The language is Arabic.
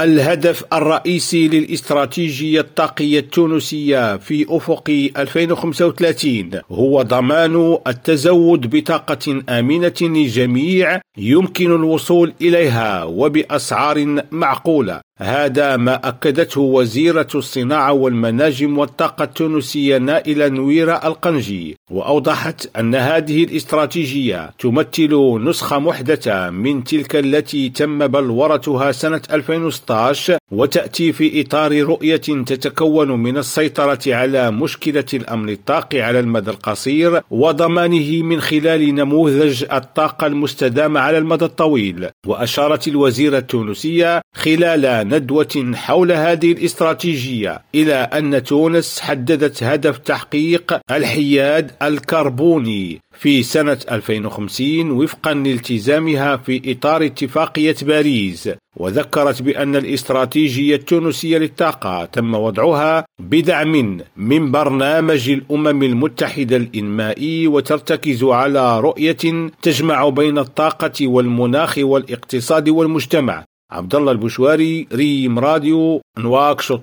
الهدف الرئيسي للاستراتيجية الطاقية التونسية في أفق 2035 هو ضمان التزود بطاقة آمنة للجميع يمكن الوصول إليها وبأسعار معقولة. هذا ما أكدته وزيرة الصناعة والمناجم والطاقة التونسية نائلة نويرة القنجي وأوضحت أن هذه الاستراتيجية تمثل نسخة محدثة من تلك التي تم بلورتها سنة 2016 وتأتي في إطار رؤية تتكون من السيطرة على مشكلة الأمن الطاقي على المدى القصير وضمانه من خلال نموذج الطاقة المستدامة على المدى الطويل وأشارت الوزيرة التونسية خلال ندوة حول هذه الاستراتيجية إلى أن تونس حددت هدف تحقيق الحياد الكربوني. في سنة 2050 وفقا لالتزامها في إطار اتفاقية باريس وذكرت بأن الاستراتيجية التونسية للطاقة تم وضعها بدعم من برنامج الأمم المتحدة الإنمائي وترتكز على رؤية تجمع بين الطاقة والمناخ والاقتصاد والمجتمع. عبد الله البشواري ريم راديو نواكشوط